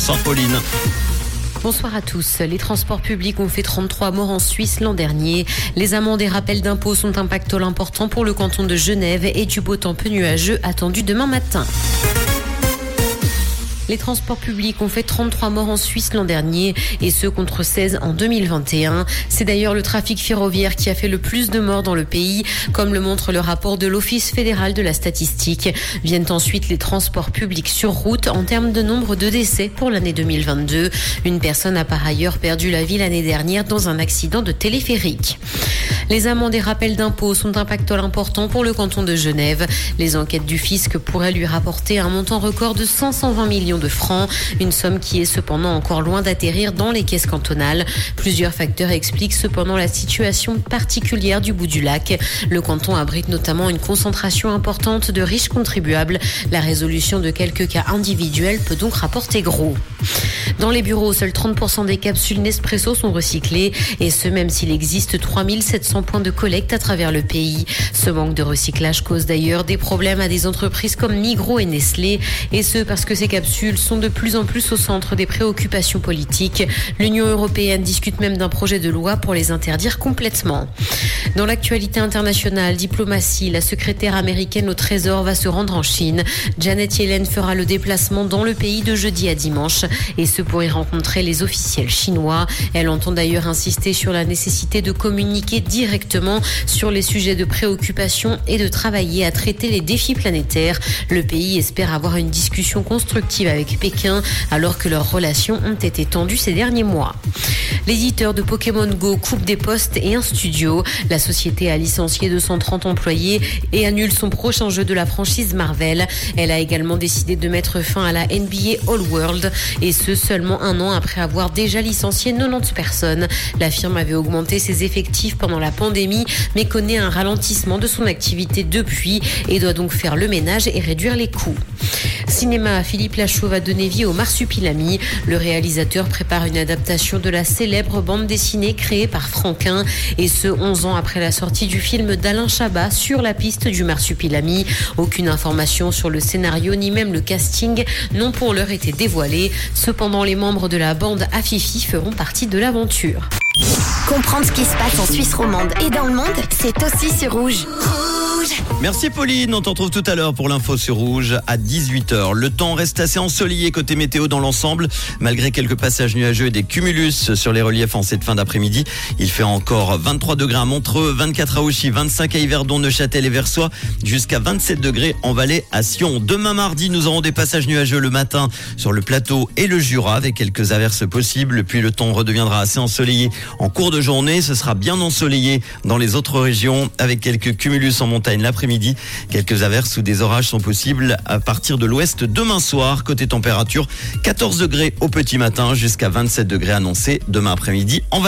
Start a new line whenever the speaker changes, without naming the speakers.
Bonsoir Pauline.
Bonsoir à tous. Les transports publics ont fait 33 morts en Suisse l'an dernier. Les amendes et rappels d'impôts sont un pactole important pour le canton de Genève et du beau temps peu nuageux attendu demain matin. Les transports publics ont fait 33 morts en Suisse l'an dernier et ceux contre 16 en 2021. C'est d'ailleurs le trafic ferroviaire qui a fait le plus de morts dans le pays, comme le montre le rapport de l'Office fédéral de la statistique. Viennent ensuite les transports publics sur route en termes de nombre de décès pour l'année 2022. Une personne a par ailleurs perdu la vie l'année dernière dans un accident de téléphérique. Les amendes et rappels d'impôts sont un pactole important pour le canton de Genève. Les enquêtes du fisc pourraient lui rapporter un montant record de 120 millions de francs, une somme qui est cependant encore loin d'atterrir dans les caisses cantonales. Plusieurs facteurs expliquent cependant la situation particulière du bout du lac. Le canton abrite notamment une concentration importante de riches contribuables. La résolution de quelques cas individuels peut donc rapporter gros. Dans les bureaux, seuls 30% des capsules Nespresso sont recyclées et ce même s'il existe 3700 points de collecte à travers le pays. Ce manque de recyclage cause d'ailleurs des problèmes à des entreprises comme Migros et Nestlé et ce parce que ces capsules sont de plus en plus au centre des préoccupations politiques. L'Union européenne discute même d'un projet de loi pour les interdire complètement. Dans l'actualité internationale, diplomatie, la secrétaire américaine au Trésor va se rendre en Chine. Janet Yellen fera le déplacement dans le pays de jeudi à dimanche et ce pour y rencontrer les officiels chinois. Elle entend d'ailleurs insister sur la nécessité de communiquer directement sur les sujets de préoccupation et de travailler à traiter les défis planétaires. Le pays espère avoir une discussion constructive avec Pékin alors que leurs relations ont été tendues ces derniers mois. L'éditeur de Pokémon Go coupe des postes et un studio. La société a licencié 230 employés et annule son prochain jeu de la franchise Marvel. Elle a également décidé de mettre fin à la NBA All World et ce seulement un an après avoir déjà licencié 90 personnes. La firme avait augmenté ses effectifs pendant la pandémie mais connaît un ralentissement de son activité depuis et doit donc faire le ménage et réduire les coûts. Cinéma, Philippe Lachaud va donner vie au Marsupilami. Le réalisateur prépare une adaptation de la célèbre bande dessinée créée par Franquin et ce 11 ans après la sortie du film d'Alain Chabat sur la piste du Marsupilami. Aucune information sur le scénario ni même le casting n'ont pour l'heure été dévoilés. Cependant, les membres de la bande Afifi feront partie de l'aventure.
Comprendre ce qui se passe en Suisse romande et dans le monde, c'est aussi sur Rouge.
Merci Pauline, on t'en retrouve tout à l'heure pour l'info sur Rouge à 18h. Le temps reste assez ensoleillé côté météo dans l'ensemble, malgré quelques passages nuageux et des cumulus sur les reliefs en cette fin d'après-midi. Il fait encore 23 degrés à Montreux, 24 à Auchy, 25 à Yverdon, Neuchâtel et Versoix, jusqu'à 27 degrés en Valais à Sion. Demain mardi, nous aurons des passages nuageux le matin sur le plateau et le Jura avec quelques averses possibles, puis le temps redeviendra assez ensoleillé en cours de journée. Ce sera bien ensoleillé dans les autres régions avec quelques cumulus en montagne l'après-midi. Quelques averses ou des orages sont possibles à partir de l'ouest demain soir. Côté température, 14 degrés au petit matin jusqu'à 27 degrés annoncés demain après-midi en.